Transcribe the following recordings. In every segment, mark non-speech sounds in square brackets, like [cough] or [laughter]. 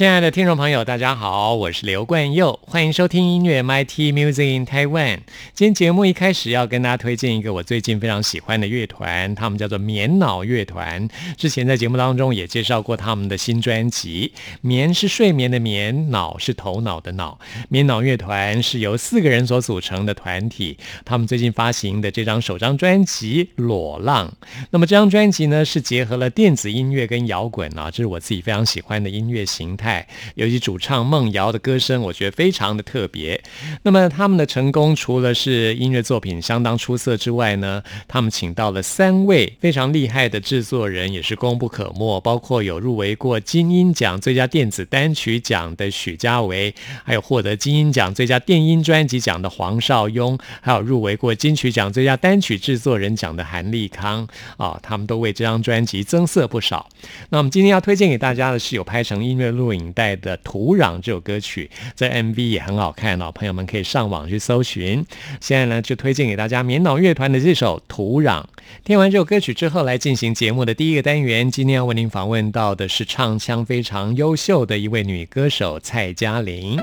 亲爱的听众朋友，大家好，我是刘冠佑，欢迎收听音乐 MIT Music in Taiwan。今天节目一开始要跟大家推荐一个我最近非常喜欢的乐团，他们叫做棉脑乐团。之前在节目当中也介绍过他们的新专辑，棉是睡眠的棉，脑是头脑的脑。棉脑乐团是由四个人所组成的团体，他们最近发行的这张首张专辑《裸浪》。那么这张专辑呢，是结合了电子音乐跟摇滚啊，这是我自己非常喜欢的音乐形态。尤其主唱孟瑶的歌声，我觉得非常的特别。那么他们的成功，除了是音乐作品相当出色之外呢，他们请到了三位非常厉害的制作人，也是功不可没。包括有入围过金音奖最佳电子单曲奖的许家维，还有获得金音奖最佳电音专辑奖的黄少雍，还有入围过金曲奖最佳单曲制作人奖的韩立康啊，他们都为这张专辑增色不少。那我们今天要推荐给大家的是有拍成音乐录影。领带的《土壤》这首歌曲，在 MV 也很好看哦，朋友们可以上网去搜寻。现在呢，就推荐给大家棉脑乐团的这首《土壤》。听完这首歌曲之后，来进行节目的第一个单元。今天要为您访问到的是唱腔非常优秀的一位女歌手蔡嘉玲。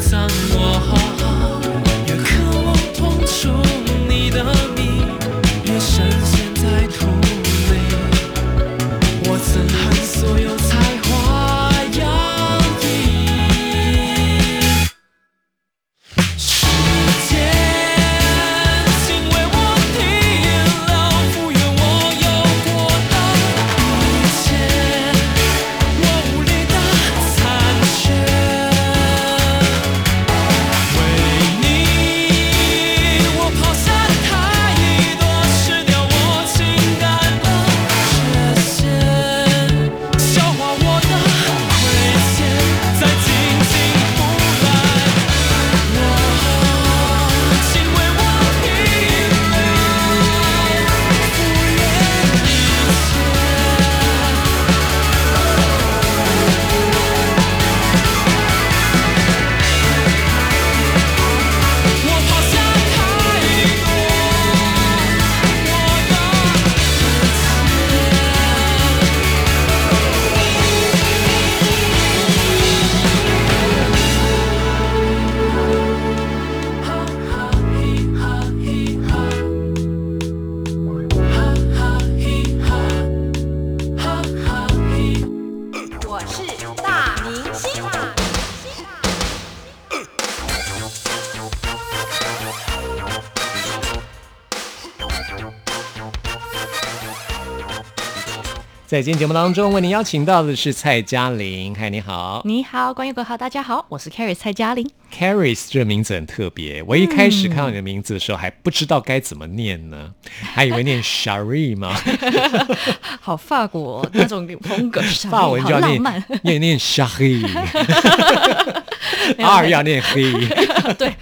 散我。在今天节目当中，为您邀请到的是蔡嘉玲。嗨，你好，你好，关于哥好，大家好，我是 Carrie 蔡嘉玲。Carrie 这个名字很特别，我一开始看到你的名字的时候，还不知道该怎么念呢，还以为念 Shari 吗？[laughs] 好法国那种风格，法文就要念念念 Shari，R 要念黑，[laughs] 对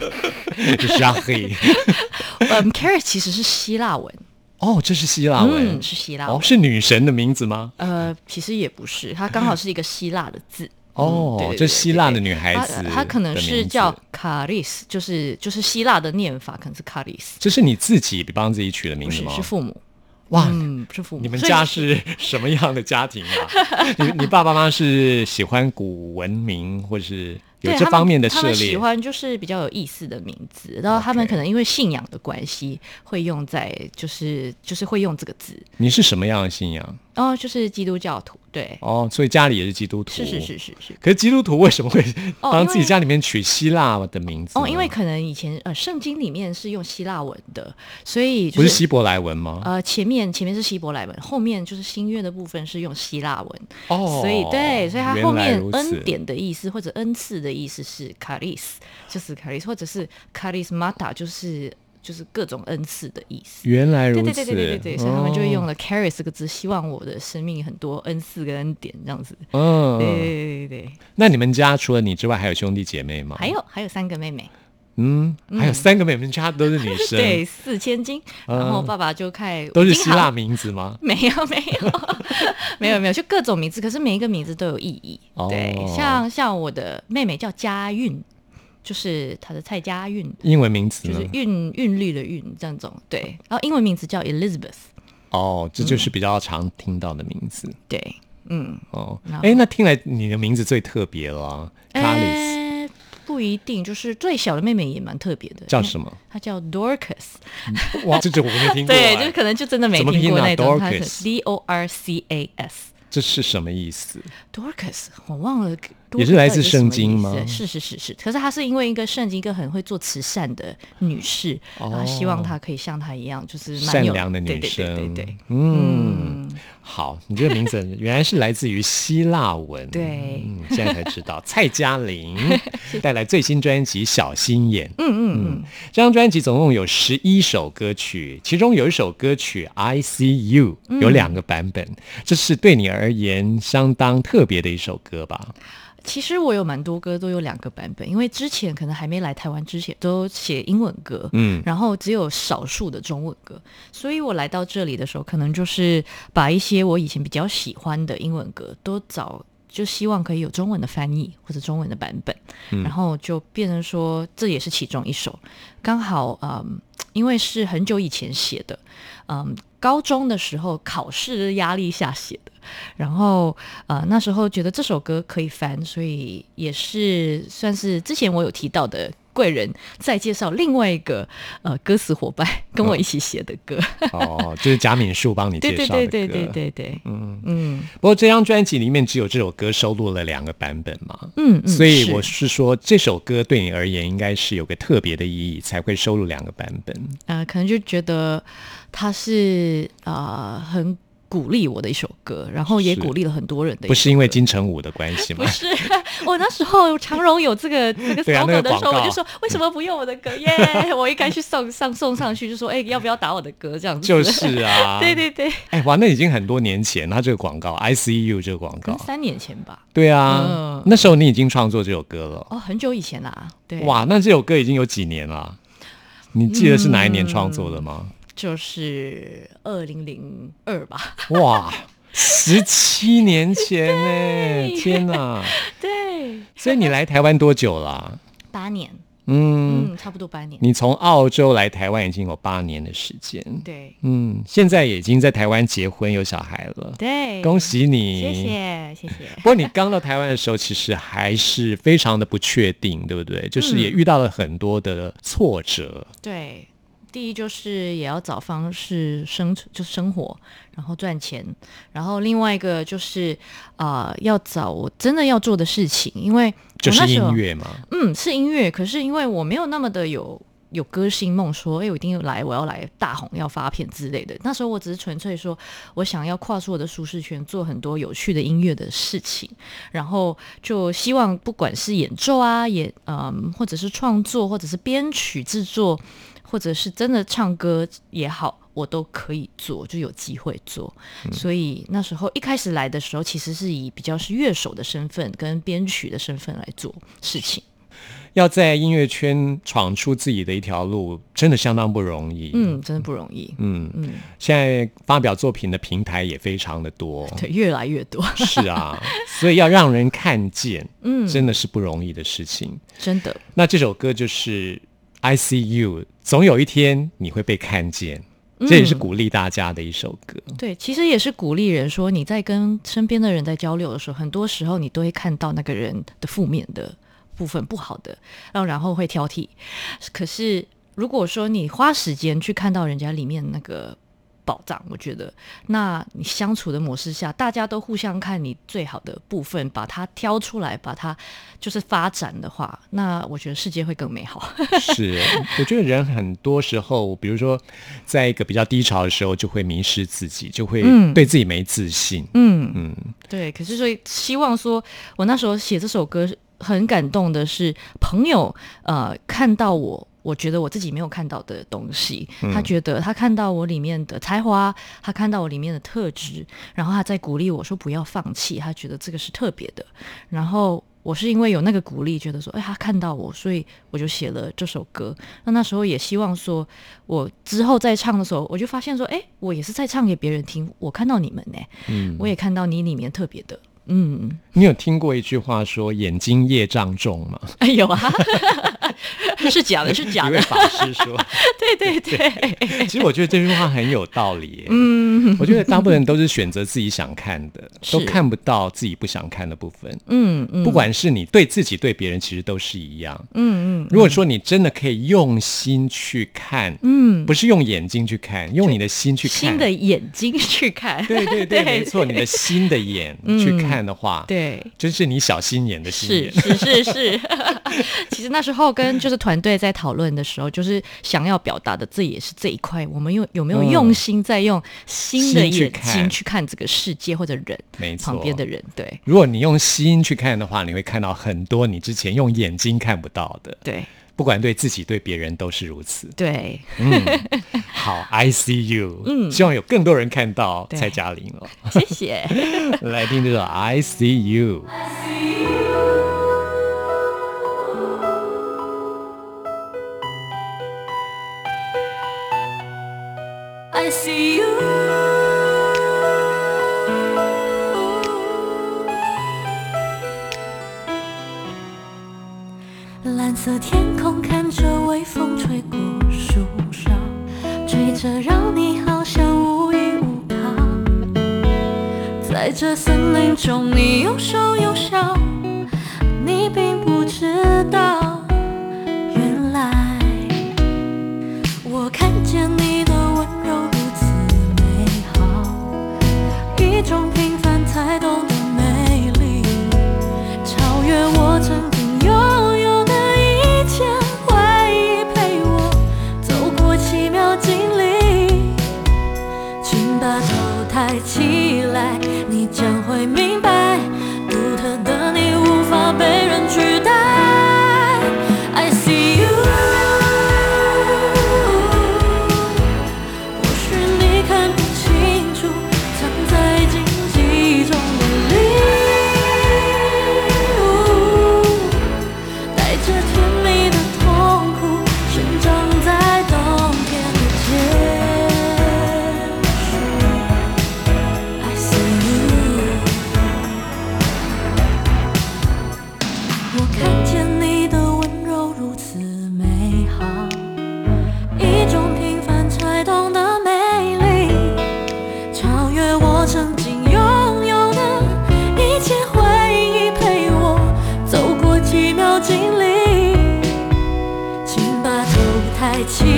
，Shari。[laughs] 嗯，Carrie 其实是希腊文。哦，这是希腊文，是希腊文，是女神的名字吗？呃，其实也不是，它刚好是一个希腊的字。哦，这希腊的女孩子，她可能是叫卡里斯，就是就是希腊的念法，可能是卡里斯。这是你自己帮自己取的名字吗？是父母。哇，嗯是父母。你们家是什么样的家庭啊？[laughs] 你你爸爸妈妈是喜欢古文明，或者是？有这方面的涉猎，喜欢就是比较有意思的名字，然后他们可能因为信仰的关系，会用在就是就是会用这个字。你是什么样的信仰？哦，就是基督教徒，对。哦，所以家里也是基督徒。是是是是是。可是基督徒为什么会帮自己家里面取希腊的名字？哦，因为可能以前呃圣经里面是用希腊文的，所以不是希伯来文吗？呃，前面前面是希伯来文，后面就是新约的部分是用希腊文。哦，所以对，所以它后面恩典的意思或者恩赐的。意思是卡利斯，就是卡利斯，或者是卡利斯玛塔，就是就是各种恩赐的意思。原来如此，对对对对对对，所以他们就会用了 carry 这个字，希望我的生命很多恩赐跟恩典这样子。嗯，对对对对。那你们家除了你之外，还有兄弟姐妹吗？还有还有三个妹妹。嗯，还有三个妹妹，家都是女生。[laughs] 对，四千金。然后爸爸就开都是希腊名字吗？[laughs] 没有没有没有没有，就各种名字，可是每一个名字都有意义。对，像像我的妹妹叫佳韵，就是他的蔡家韵。英文名字就是韵韵律的韵这样种。对，然后英文名字叫 Elizabeth。哦，这就是比较常听到的名字。对，嗯。哦，哎，那听来你的名字最特别了，卡里斯。不一定，就是最小的妹妹也蛮特别的，叫什么？她叫 Dorcas。哇，这就我没听过。[laughs] 对，就可能就真的没听过那种。D O R C A S。这是什么意思？Dorcas，我忘了，也是来自圣经吗？是是是是，可是她是因为一个圣经，一个很会做慈善的女士，然后希望她可以像她一样，就是善良的女生。对对对，嗯，好，你这个名字原来是来自于希腊文，对，现在才知道。[laughs] 蔡嘉玲带来最新专辑《小心眼》，嗯嗯嗯，这张专辑总共有十一首歌曲，其中有一首歌曲《I See You》有两个版本，这是对你而。而言，相当特别的一首歌吧。其实我有蛮多歌都有两个版本，因为之前可能还没来台湾之前都写英文歌，嗯，然后只有少数的中文歌，所以我来到这里的时候，可能就是把一些我以前比较喜欢的英文歌都找，就希望可以有中文的翻译或者中文的版本，然后就变成说这也是其中一首，刚好嗯，因为是很久以前写的，嗯，高中的时候考试压力下写的。然后，呃，那时候觉得这首歌可以翻，所以也是算是之前我有提到的贵人，再介绍另外一个呃歌词伙伴跟我一起写的歌。哦，就是贾敏树帮你介绍的歌。对对对对对对，嗯嗯。不过这张专辑里面只有这首歌收录了两个版本嘛，嗯嗯。所以我是说，这首歌对你而言应该是有个特别的意义，才会收录两个版本。呃，可能就觉得它是啊很。鼓励我的一首歌，然后也鼓励了很多人的。不是因为金城武的关系吗？不是，[laughs] 我那时候长荣有这个 [laughs] 这个 slogan 的时候，我就说为什么不用我的歌？[laughs] 耶，我应该去送上送上去，就说哎，要不要打我的歌？这样子。就是啊，对对对。哎，哇，那已经很多年前，他这个广告 I C U 这个广告，三年前吧。对啊，那时候你已经创作这首歌了。哦，很久以前啦。对。哇，那这首歌已经有几年了？你记得是哪一年创作的吗？就是二零零二吧。[laughs] [laughs] 哇。十七年前呢，天哪！[laughs] 对，所以你来台湾多久了？八年。嗯，差不多八年。你从澳洲来台湾已经有八年的时间。对，嗯，现在已经在台湾结婚有小孩了。对，恭喜你！谢谢谢谢。不过你刚到台湾的时候，其实还是非常的不确定，对不对？就是也遇到了很多的挫折。对。第一就是也要找方式生存，就生活，然后赚钱，然后另外一个就是啊，要找我真的要做的事情，因为就是音乐嘛，嗯，是音乐，可是因为我没有那么的有有歌星梦，说哎，我一定要来，我要来大红，要发片之类的。那时候我只是纯粹说我想要跨出我的舒适圈，做很多有趣的音乐的事情，然后就希望不管是演奏啊，演嗯，或者是创作，或者是编曲制作，或者是真的唱歌也好，我都可以做，就有机会做。所以那时候一开始来的时候，其实是以比较是乐手的身份跟编曲的身份来做事情。要在音乐圈闯出自己的一条路，真的相当不容易。嗯，真的不容易。嗯嗯，现在发表作品的平台也非常的多，对，越来越多。[laughs] 是啊，所以要让人看见，嗯，真的是不容易的事情。真的。那这首歌就是《I See You》，总有一天你会被看见，这也是鼓励大家的一首歌。对，其实也是鼓励人说，你在跟身边的人在交流的时候，很多时候你都会看到那个人的负面的。部分不好的，然后然后会挑剔。可是如果说你花时间去看到人家里面那个宝藏，我觉得，那你相处的模式下，大家都互相看你最好的部分，把它挑出来，把它就是发展的话，那我觉得世界会更美好。[laughs] 是，我觉得人很多时候，比如说在一个比较低潮的时候，就会迷失自己，就会对自己没自信。嗯嗯，对。可是所以希望说，我那时候写这首歌。很感动的是，朋友呃看到我，我觉得我自己没有看到的东西，他觉得他看到我里面的才华，他看到我里面的特质，然后他在鼓励我说不要放弃，他觉得这个是特别的。然后我是因为有那个鼓励，觉得说哎他看到我，所以我就写了这首歌。那那时候也希望说，我之后再唱的时候，我就发现说，哎，我也是在唱给别人听，我看到你们呢，嗯，我也看到你里面特别的。嗯，你有听过一句话说“眼睛业障重”吗？[laughs] 哎，有啊，是假的，[laughs] 是假的。一位法师说：“对 [laughs] 对对。”其实我觉得这句话很有道理。嗯，我觉得大部分人都是选择自己想看的，都看不到自己不想看的部分。嗯嗯，不管是你对自己对别人，其实都是一样。嗯嗯，如果说你真的可以用心去看，嗯，不是用眼睛去看，用你的心去看，新的眼睛去看。对对对，没错，你的心的眼去看。的话，对，真是你小心眼的心眼，是是是是。[laughs] 其实那时候跟就是团队在讨论的时候，就是想要表达的，这也是这一块，我们用有没有用心在用新的眼睛去看这个世界或者人，没错，旁边的人。对，如果你用心去看的话，你会看到很多你之前用眼睛看不到的。对。不管对自己对别人都是如此。对，嗯，好，I see you。嗯，希望有更多人看到蔡嘉玲哦。谢谢。[laughs] 来听这首 I see you。I see you。蓝色天空，看着微风吹过树梢，吹着让你好像无依无靠。在这森林中，你有说有笑，你并不知道，情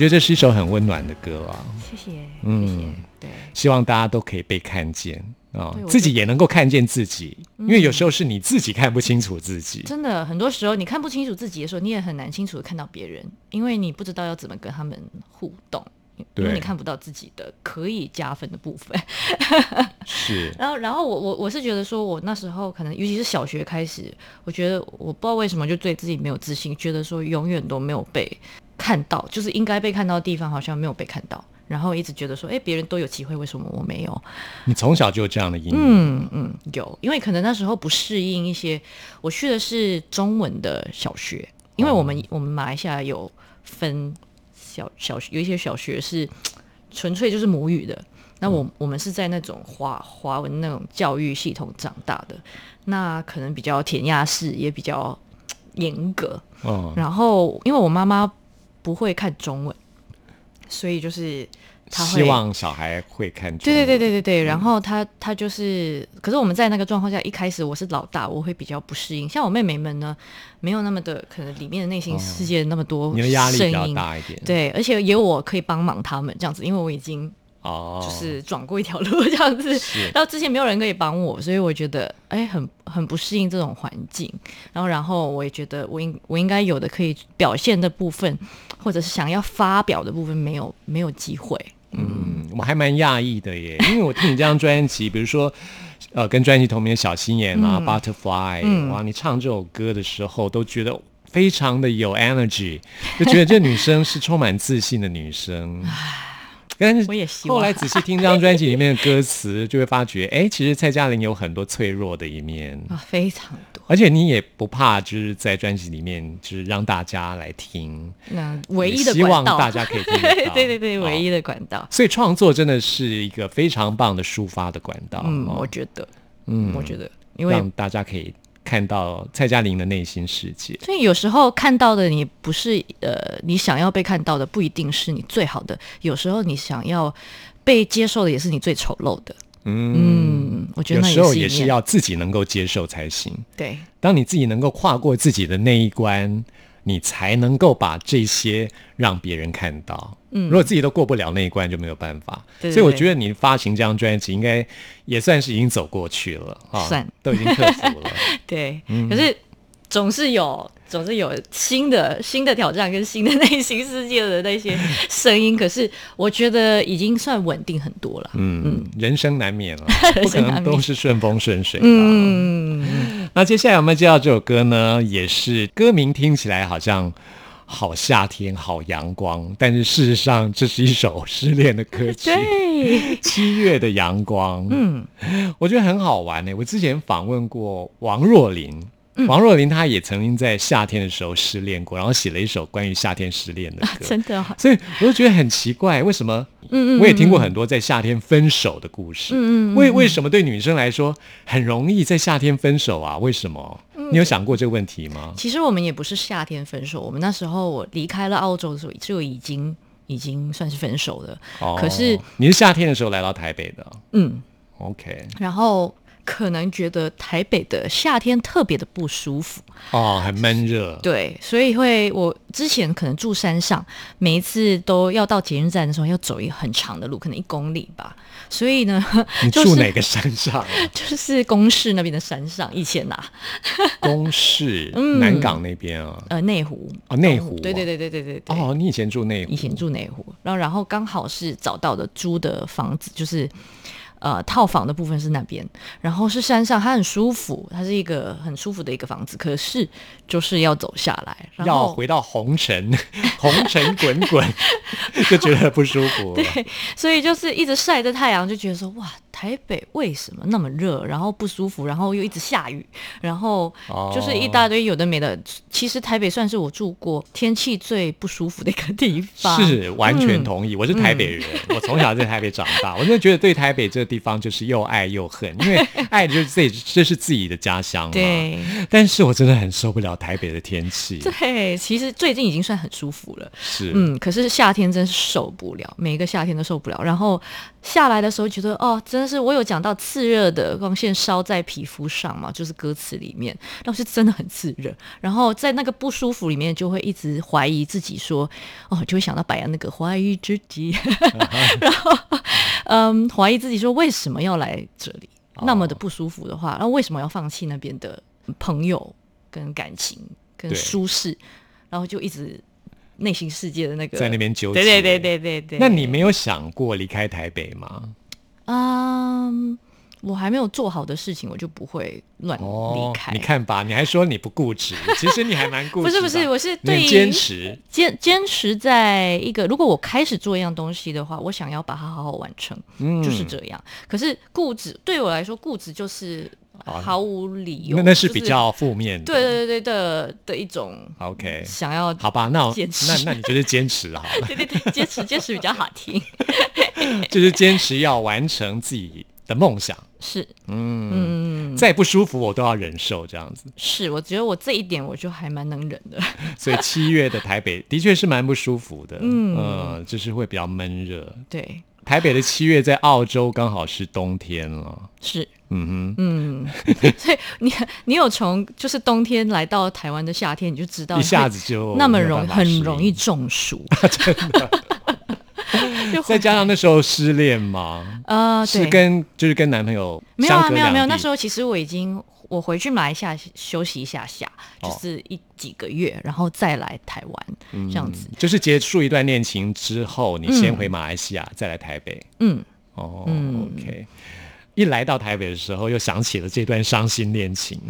觉得这是一首很温暖的歌啊。谢谢，嗯，对，希望大家都可以被看见啊，自己也能够看见自己，因为有时候是你自己看不清楚自己。真的，很多时候你看不清楚自己的时候，你也很难清楚的看到别人，因为你不知道要怎么跟他们互动。因为你看不到自己的可以加分的部分，[laughs] 是。然后，然后我我我是觉得说，我那时候可能，尤其是小学开始，我觉得我不知道为什么就对自己没有自信，觉得说永远都没有被看到，就是应该被看到的地方好像没有被看到，然后一直觉得说，哎，别人都有机会，为什么我没有？你从小就有这样的阴影？嗯嗯，有，因为可能那时候不适应一些，我去的是中文的小学，因为我们我们马来西亚有分。小小学有一些小学是 [tsk] 纯粹就是母语的，那我我们是在那种华华文那种教育系统长大的，那可能比较填鸭式，也比较 [tsk] 严格。哦，然后因为我妈妈不会看中文，所以就是他。希望小孩会看。对对对对对对，然后他他就是，可是我们在那个状况下，一开始我是老大，我会比较不适应。像我妹妹们呢，没有那么的可能，里面的内心世界那么多，你的压力比较大一点。对，而且也有我可以帮忙他们这样子，因为我已经哦，就是转过一条路这样子。然后之前没有人可以帮我，所以我觉得哎，很很不适应这种环境。然后然后我也觉得我应我应该有的可以表现的部分，或者是想要发表的部分，没有没有机会。嗯，我还蛮讶异的耶，因为我听你这张专辑，比如说，呃，跟专辑同名的小心眼啊，Butterfly，哇，你唱这首歌的时候都觉得非常的有 energy，就觉得这女生是充满自信的女生。但是我也希望后来仔细听这张专辑里面的歌词，就会发觉，[laughs] 哎，其实蔡嘉玲有很多脆弱的一面啊，非常多。而且你也不怕，就是在专辑里面，就是让大家来听。那唯一的希望大家可以听到，[laughs] 对对对，唯一的管道。所以创作真的是一个非常棒的抒发的管道。嗯，我觉得，嗯，我觉得，因为让大家可以。看到蔡嘉玲的内心世界，所以有时候看到的你不是呃，你想要被看到的不一定是你最好的，有时候你想要被接受的也是你最丑陋的。嗯，我觉得有时候也是要自己能够接受才行。对，当你自己能够跨过自己的那一关。你才能够把这些让别人看到。嗯，如果自己都过不了那一关，就没有办法。所以我觉得你发行这张专辑，应该也算是已经走过去了啊，算都已经克服了。[laughs] 对，可是总是有，总是有新的新的挑战跟新的内心世界的那些声音。可是我觉得已经算稳定很多了。嗯嗯，人生难免了，不可能 [laughs] 都是顺风顺水的。嗯。那接下来我们介绍这首歌呢，也是歌名听起来好像好夏天、好阳光，但是事实上这是一首失恋的歌曲。对，[laughs] 七月的阳光，嗯，我觉得很好玩呢。我之前访问过王若琳。王若琳她也曾经在夏天的时候失恋过，然后写了一首关于夏天失恋的歌，[laughs] 真的。所以我就觉得很奇怪，为什么？嗯嗯，我也听过很多在夏天分手的故事。嗯嗯，为为什么对女生来说很容易在夏天分手啊？为什么？你有想过这个问题吗？其实我们也不是夏天分手，我们那时候我离开了澳洲的时候就已经已经算是分手了。哦，可是你是夏天的时候来到台北的？嗯，OK。然后。可能觉得台北的夏天特别的不舒服哦，很闷热。对，所以会我之前可能住山上，每一次都要到捷运站的时候要走一个很长的路，可能一公里吧。所以呢，[laughs] 你住哪个山上？[laughs] 就是公市那边的山上。以前呐，[laughs] 公市南港那边啊，呃，内湖啊，内湖。对对对对对对对。哦，你以前住内湖？以前住内湖，然后然后刚好是找到的租的房子，就是。呃，套房的部分是那边，然后是山上，它很舒服，它是一个很舒服的一个房子。可是就是要走下来，要回到红尘，[laughs] 红尘滚滚，[laughs] 就觉得不舒服。[laughs] 对，所以就是一直晒着太阳，就觉得说哇。台北为什么那么热，然后不舒服，然后又一直下雨，然后就是一大堆有的没的。其实台北算是我住过天气最不舒服的一个地方。[laughs] 是完全同意，我是台北人，我从小在台北长大，我真的觉得对台北这个地方就是又爱又恨，因为 [laughs] 爱就是自己，这是自己的家乡嘛。对。但是我真的很受不了台北的天气。[laughs] 对，其实最近已经算很舒服了。是。嗯，可是夏天真是受不了，每一个夏天都受不了。然后下来的时候觉得哦，真的是我有讲到刺热的光线烧在皮肤上嘛，就是歌词里面，那是真的很刺热。然后在那个不舒服里面，就会一直怀疑自己，说哦，就会想到白羊那个怀疑自己，[laughs] 然后嗯，怀疑自己说为什么要来这里那么的不舒服的话，然后为什么要放弃那边的朋友跟感情跟舒适，然后就一直。内心世界的那个在那边纠结，对对对对对对。那你没有想过离开台北吗？嗯，我还没有做好的事情，我就不会乱离开。你看吧，你还说你不固执，[laughs] 其实你还蛮固执。不是不是，我是对坚持坚坚持在一个。如果我开始做一样东西的话，我想要把它好好完成，就是这样。可是固执对我来说，固执就是。毫无理由，那那是比较负面的，对对对对的的一种。OK，想要好吧，那那那你就是坚持好了。[laughs] 对对对，坚持坚持比较好听。[laughs] 就是坚持要完成自己的梦想。是，嗯嗯，再不舒服我都要忍受这样子。是，我觉得我这一点我就还蛮能忍的。[laughs] 所以七月的台北的确是蛮不舒服的，嗯，就是会比较闷热。对。台北的七月在澳洲刚好是冬天了，是，嗯哼，嗯，[laughs] 所以你你有从就是冬天来到台湾的夏天，你就知道一下子就那么容很容易中暑，[laughs] 真的。[laughs] 再加上那时候失恋嘛，呃，是跟就是跟男朋友没有啊，没有没有，那时候其实我已经。我回去马来西亚休息一下下，就是一几个月，然后再来台湾这样子。就是结束一段恋情之后，你先回马来西亚，再来台北。嗯，哦，OK。一来到台北的时候，又想起了这段伤心恋情。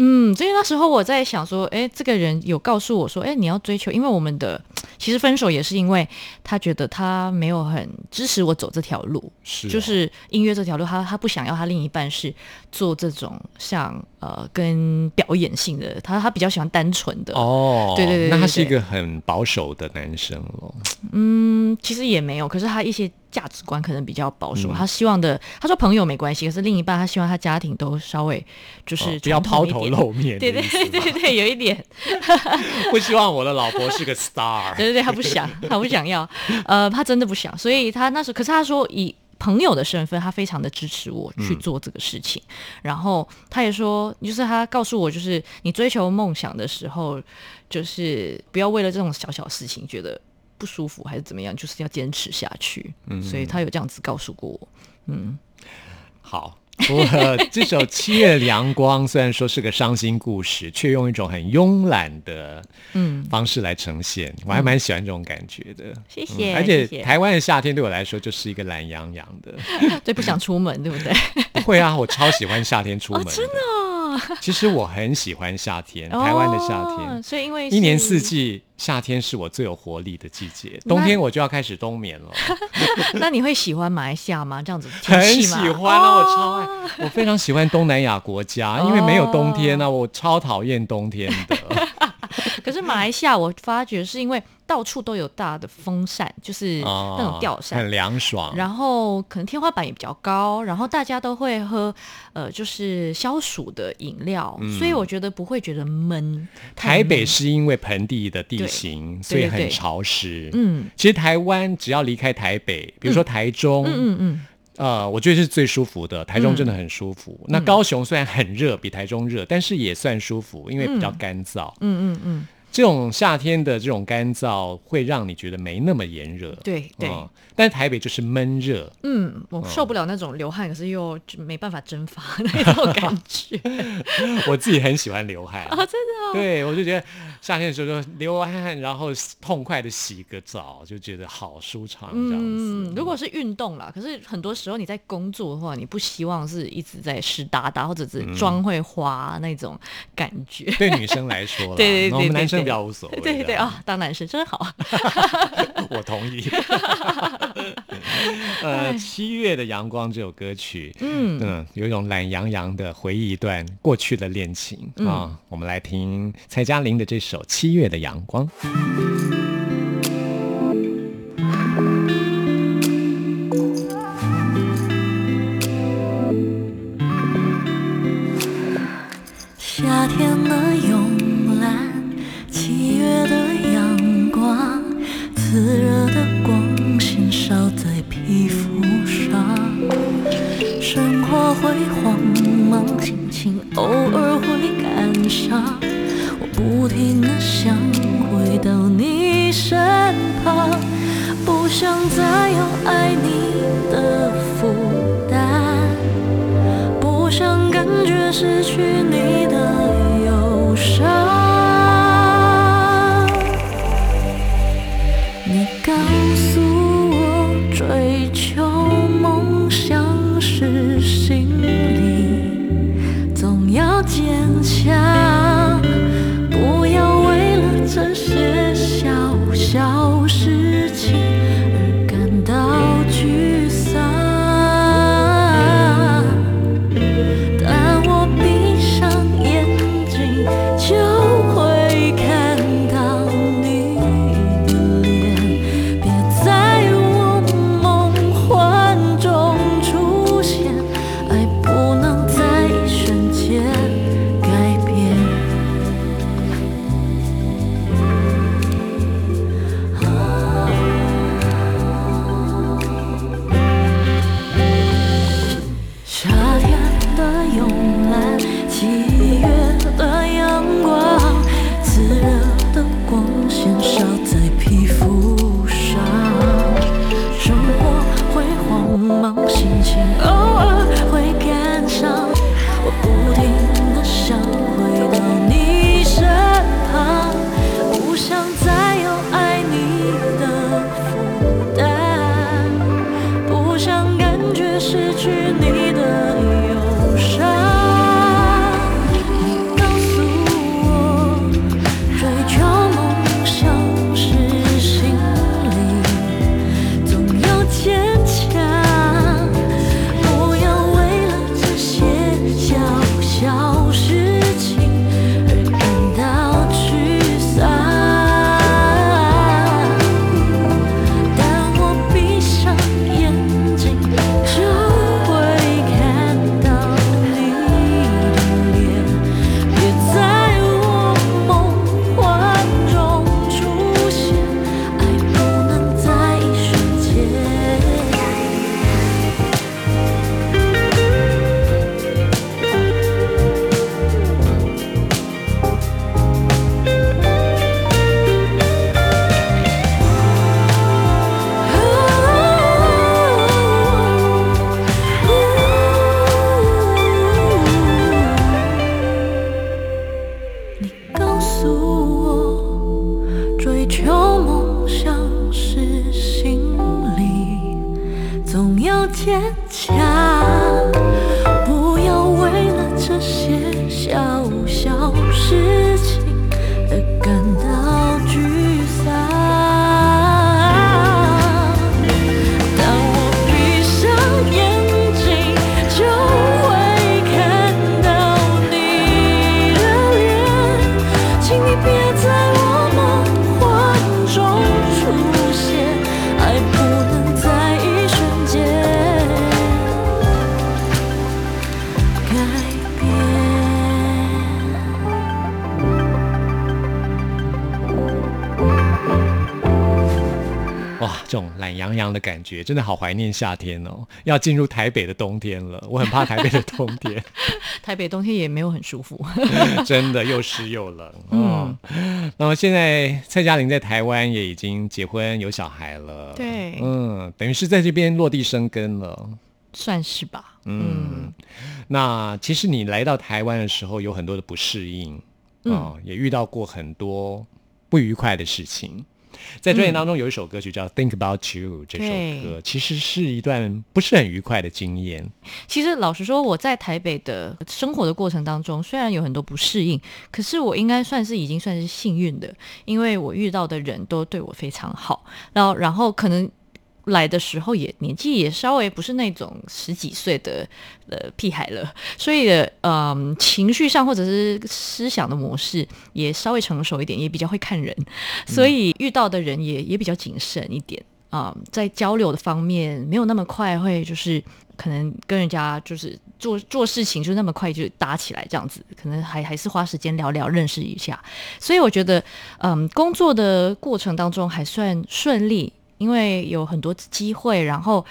嗯，所以那时候我在想说，哎，这个人有告诉我说，哎，你要追求，因为我们的其实分手也是因为他觉得他没有很支持我走这条路，是就是音乐这条路，他他不想要他另一半是做这种像呃跟表演性的，他他比较喜欢单纯的哦，对对对，那他是一个很保守的男生喽。嗯，其实也没有，可是他一些。价值观可能比较保守，他希望的，他说朋友没关系，可是另一半他希望他家庭都稍微就是不要抛头露面，对对对对，有一点。[laughs] 不希望我的老婆是个 star，对对对，他不想，[laughs] 他不想要，呃，他真的不想，所以他那时候，可是他说以朋友的身份，他非常的支持我去做这个事情，然后他也说，就是他告诉我，就是你追求梦想的时候，就是不要为了这种小小事情觉得。不舒服还是怎么样，就是要坚持下去。嗯，所以他有这样子告诉过我。嗯，好。我这首《七月阳光》虽然说是个伤心故事，却用一种很慵懒的嗯方式来呈现，我还蛮喜欢这种感觉的。谢谢。而且台湾的夏天对我来说就是一个懒洋洋的，[laughs] 对，不想出门，对不对？[laughs] 不会啊，我超喜欢夏天出门，真的。其实我很喜欢夏天，[laughs] 台湾的夏天。所以因为一年四季，夏天是我最有活力的季节。冬天我就要开始冬眠了。[laughs] 那你会喜欢马来西亚吗？这样子很喜欢啊，我超爱，我非常喜欢东南亚国家，因为没有冬天啊，我超讨厌冬天的。[laughs] 可是马来西亚，我发觉是因为。到处都有大的风扇，就是那种吊扇，很凉爽。然后可能天花板也比较高，然后大家都会喝呃，就是消暑的饮料，所以我觉得不会觉得闷。台北是因为盆地的地形，所以很潮湿。嗯，其实台湾只要离开台北，比如说台中，嗯嗯嗯，呃，我觉得是最舒服的。台中真的很舒服。那高雄虽然很热，比台中热，但是也算舒服，因为比较干燥。嗯嗯嗯。这种夏天的这种干燥会让你觉得没那么炎热，对对。但台北就是闷热，嗯，我受不了那种流汗，可是又没办法蒸发那种感觉。[laughs] 我自己很喜欢流汗啊，真的。对，我就觉得夏天的时候就流完汗，然后痛快的洗个澡，就觉得好舒畅这样子。如果是运动啦，可是很多时候你在工作的话，你不希望是一直在湿哒哒或者是妆会花那种感觉。对女生来说，[laughs] 对对对，我们男生比较无所谓。对对啊，当男生真好。[laughs] 我同意。[laughs] 呃，七月的阳光这首歌曲，嗯嗯，有一种懒洋洋的回忆一段过去的恋情啊。我们来听蔡佳玲的这首《七月的阳光》。夏天的慌忙，心情偶尔会感伤。我不停的想回到你身旁，不想再有爱你的负担，不想感觉失去觉真的好怀念夏天哦，要进入台北的冬天了。我很怕台北的冬天，[laughs] [laughs] 台北冬天也没有很舒服，[laughs] 真的又湿又冷。嗯，那么现在蔡嘉玲在台湾也已经结婚有小孩了，对，嗯，等于是在这边落地生根了，算是吧。嗯，那其实你来到台湾的时候有很多的不适应，哦，也遇到过很多不愉快的事情。在专辑当中有一首歌曲叫《Think About You》，这首歌其实是一段不是很愉快的经验。其实老实说，我在台北的生活的过程当中，虽然有很多不适应，可是我应该算是已经算是幸运的，因为我遇到的人都对我非常好。然后，然后可能。来的时候也年纪也稍微不是那种十几岁的呃屁孩了，[laughs] 所以嗯情绪上或者是思想的模式也稍微成熟一点，也比较会看人，所以遇到的人也也比较谨慎一点。啊，在交流的方面没有那么快会就是可能跟人家就是做做事情就那么快就搭起来这样子，可能还还是花时间聊聊认识一下，所以我觉得嗯工作的过程当中还算顺利。因为有很多机会，然后，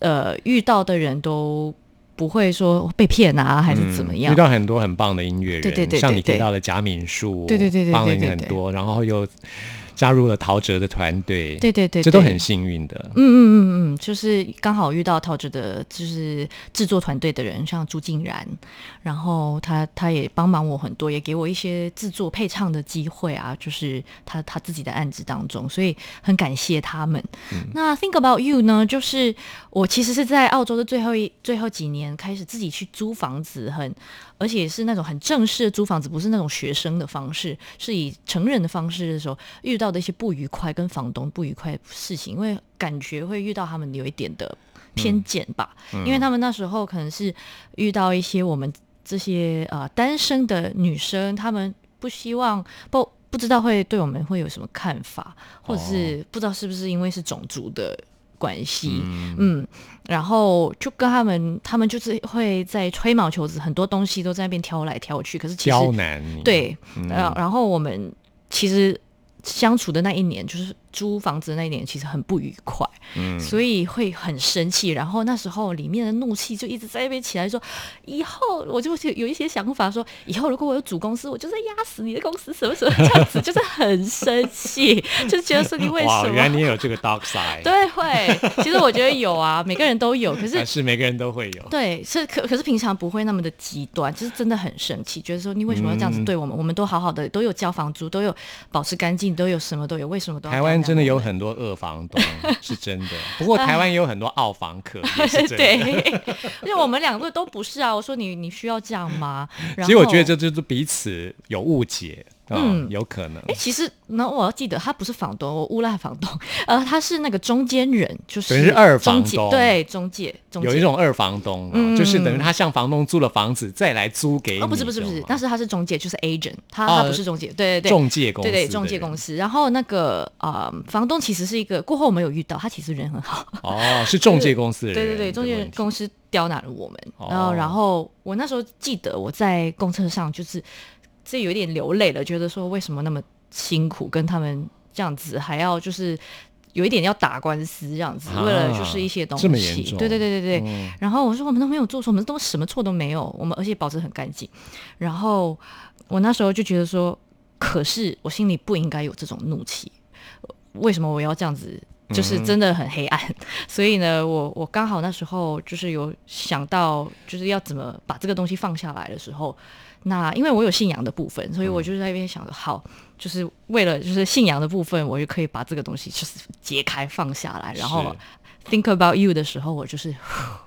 呃，遇到的人都不会说被骗啊，还是怎么样？遇到很多很棒的音乐人，对对对，像你提到的贾敏树，对对对对，帮了你很多，然后又。加入了陶喆的团队，对对对，这都很幸运的。嗯嗯嗯嗯，就是刚好遇到陶喆的，就是制作团队的人，像朱静然，然后他他也帮忙我很多，也给我一些制作配唱的机会啊，就是他他自己的案子当中，所以很感谢他们。那 Think About You 呢，就是我其实是在澳洲的最后一最后几年开始自己去租房子，很。而且是那种很正式的租房子，不是那种学生的方式，是以成人的方式的时候遇到的一些不愉快，跟房东不愉快的事情，因为感觉会遇到他们有一点的偏见吧，因为他们那时候可能是遇到一些我们这些呃单身的女生，他们不希望不不知道会对我们会有什么看法，或者是不知道是不是因为是种族的。关系，嗯，然后就跟他们，他们就是会在吹毛求疵，很多东西都在那边挑来挑去。可是其实，对，然然后我们其实相处的那一年，就是租房子那一年，其实很不愉快。嗯，所以会很生气，然后那时候里面的怒气就一直在那边起来，说以后我就有一些想法，说以后如果我有主公司，我就是压死你的公司，什么什么这样子，就是很生气，[laughs] 就觉得说你为什么？原来你也有这个 dark side。对，会。其实我觉得有啊，每个人都有，可是 [laughs] 是每个人都会有。对，是可可是平常不会那么的极端，就是真的很生气，觉得说你为什么要这样子对我们？我们都好好的，都有交房租，都有保持干净，都有什么都有，为什么都台湾真的有很多恶房东，是真的。不过 [laughs] 台湾也有很多澳房客，对，[laughs] 因为我们两个都不是啊。我说你你需要这样吗？[laughs] 其实我觉得这就是彼此有误解。嗯，有可能。哎，其实那我要记得，他不是房东，我诬赖房东，[laughs] 呃，他是那个中间人，就是等于二房东，对，中介。有一种二房东，就是等于他向房东租了房子，再来租给。哦，不是不是不是，但是他是中介，就是 agent，他他不是中介，对对对，中介公司，对对中介公司。然后那个呃，房东其实是一个，过后我们有遇到，他其实人很好。哦，是中介公司。对对对，中介公司刁难了我们。然后然后我那时候记得我在公车上就是。这有点流泪了，觉得说为什么那么辛苦，跟他们这样子，还要就是有一点要打官司这样子，为了就是一些东西。对对对对对。然后我说我们都没有做错，我们都什么错都没有，我们而且保持很干净。然后我那时候就觉得说，可是我心里不应该有这种怒气，为什么我要这样子？就是真的很黑暗。所以呢，我我刚好那时候就是有想到，就是要怎么把这个东西放下来的时候。那因为我有信仰的部分，所以我就在那边想着，好，就是为了就是信仰的部分，我就可以把这个东西就是解开放下来，然后 think about you 的时候，我就是，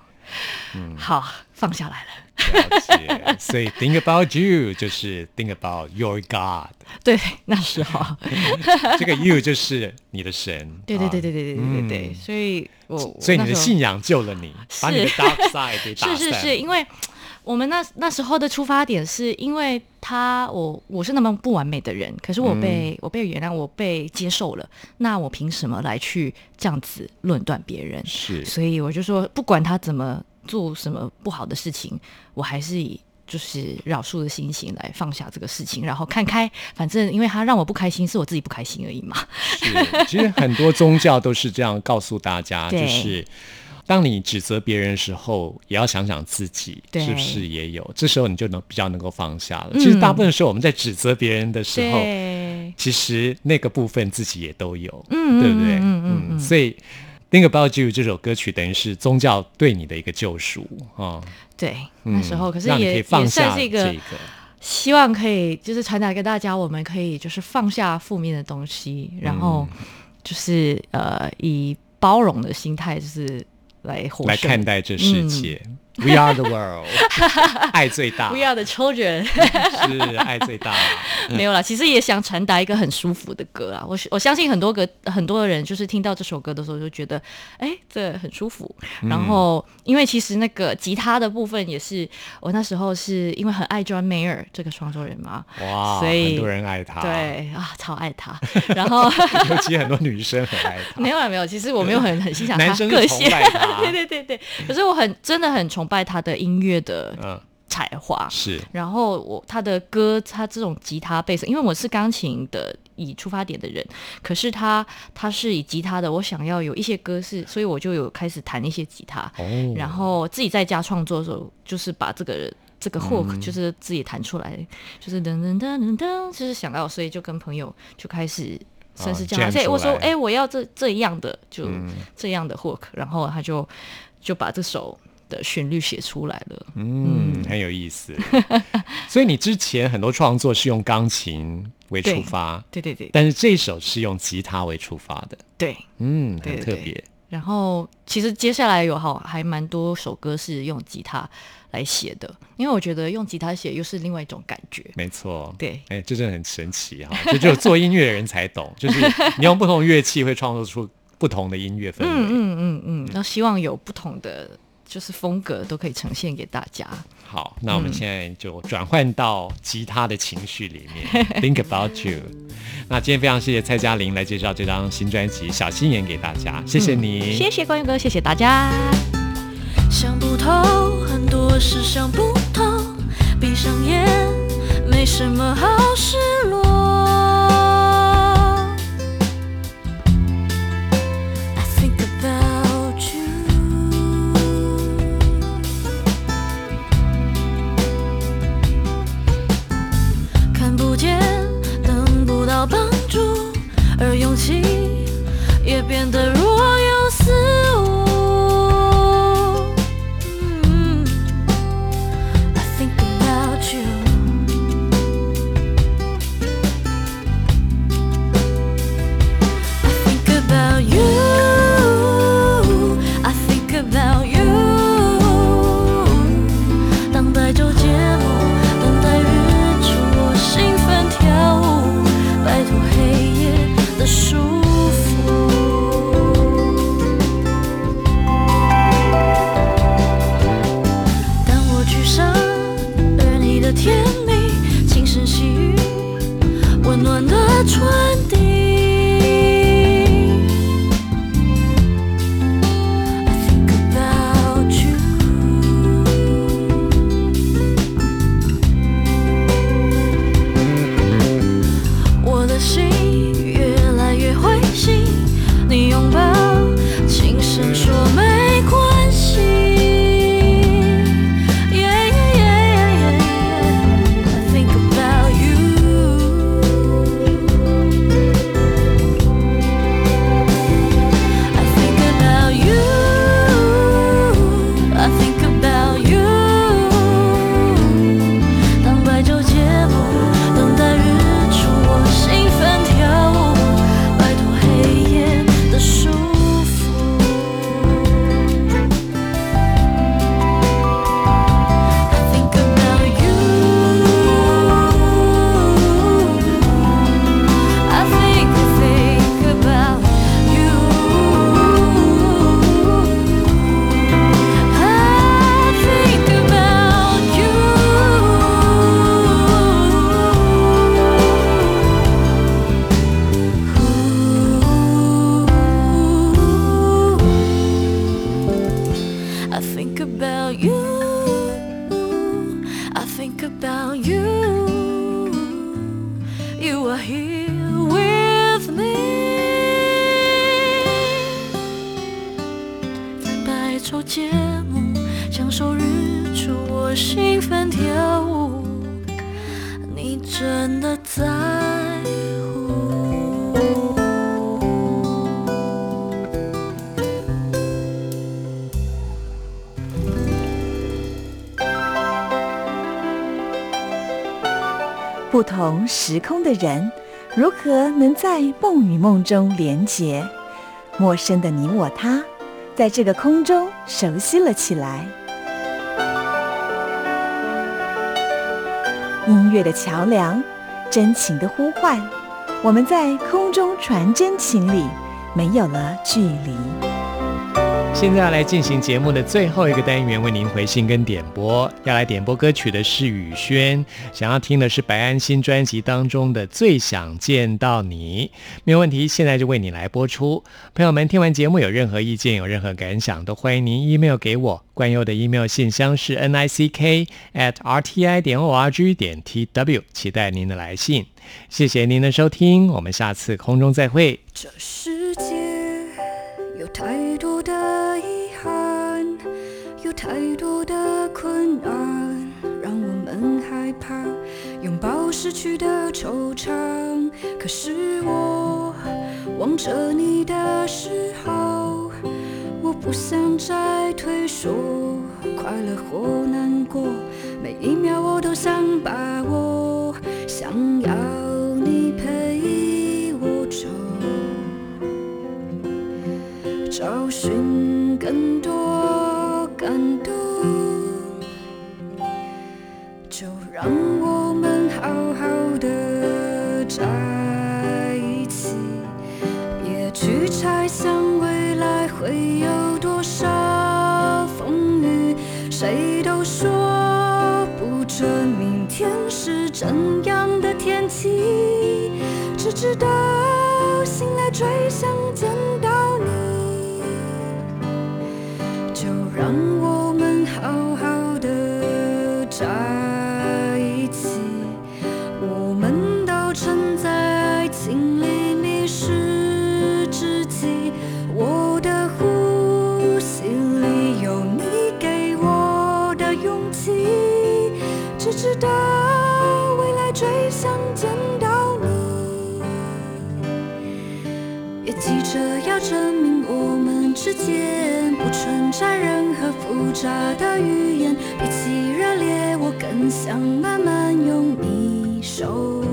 [laughs] 好放下来了。所以 think about you 就是 think about your God。对，那时候 [laughs] 这个 you 就是你的神。对对对对对对对对对。所以我所以你的信仰救了你，把你的 dark side 给打散。[laughs] 是是是，因为。我们那那时候的出发点是因为他我我是那么不完美的人，可是我被我被原谅，我被接受了，那我凭什么来去这样子论断别人？是，所以我就说，不管他怎么做什么不好的事情，我还是以就是饶恕的心情来放下这个事情，然后看开，反正因为他让我不开心，是我自己不开心而已嘛。是，其实很多宗教都是这样告诉大家，[laughs] 就是。当你指责别人的时候，也要想想自己是不是也有。这时候你就能比较能够放下了。其实大部分时候我们在指责别人的时候，其实那个部分自己也都有，对不对？嗯嗯嗯。所以《Think About You》这首歌曲等于是宗教对你的一个救赎啊。对，那时候可是也也算是一个希望，可以就是传达给大家，我们可以就是放下负面的东西，然后就是呃以包容的心态，就是。来来看待这世界。We are the world，[laughs] 爱最大。We are the children，[laughs] 是爱最大。[laughs] 没有啦，其实也想传达一个很舒服的歌啊。我我相信很多个，很多人就是听到这首歌的时候就觉得，哎，这很舒服。然后，因为其实那个吉他的部分也是我那时候是因为很爱 John Mayer 这个创作人嘛，哇，所以很多人爱他。对啊，超爱他。然后，尤其很多女生很爱他。没有没有，其实我没有很很欣赏他个性。对对对对，可是我很真的很崇拜他的音乐的才华，是。然后我他的歌，他这种吉他贝斯，因为我是钢琴的以出发点的人，可是他他是以吉他的，我想要有一些歌是，所以我就有开始弹一些吉他，然后自己在家创作的时候，就是把这个这个 hook 就是自己弹出来，就是噔噔噔噔噔，就是想要，所以就跟朋友就开始。算是这样，所以我说，哎，我要这这样的，就这样的 hook，然后他就就把这首的旋律写出来了。嗯，很有意思。[laughs] 所以你之前很多创作是用钢琴为出发，对对对，但是这首是用吉他为出发的。对，嗯，很特别。然后其实接下来有好还蛮多首歌是用吉他。来写的，因为我觉得用吉他写又是另外一种感觉。没错，对，哎，这真的很神奇哈，就只有做音乐的人才懂，[laughs] 就是你用不同乐器会创作出不同的音乐氛围。嗯嗯嗯嗯，那希望有不同的就是风格都可以呈现给大家。好，那我们现在就转换到吉他的情绪里面，[laughs] Think About You。那今天非常谢谢蔡嘉玲来介绍这张新专辑《小心眼》给大家，谢谢你，谢谢光佑哥，谢谢大家。想不透，很多事想不透，闭上眼，没什么好失落。变得的在乎不同时空的人，如何能在梦与梦中连结？陌生的你我他，在这个空中熟悉了起来。音乐的桥梁，真情的呼唤，我们在空中传真情里，没有了距离。现在要来进行节目的最后一个单元，为您回信跟点播。要来点播歌曲的是雨轩，想要听的是白安新专辑当中的《最想见到你》。没有问题，现在就为你来播出。朋友们，听完节目有任何意见、有任何感想，都欢迎您 email 给我。关佑的 email 信箱是 n i c k at r t i 点 o r g 点 t w，期待您的来信。谢谢您的收听，我们下次空中再会。这世界太多的遗憾，有太多的困难，让我们害怕拥抱失去的惆怅。可是我望着你的时候，我不想再退缩，快乐或难过，每一秒我都想把握，想要直到醒来吹向证明我们之间不存在任何复杂的语言，比起热烈，我更想慢慢用你手。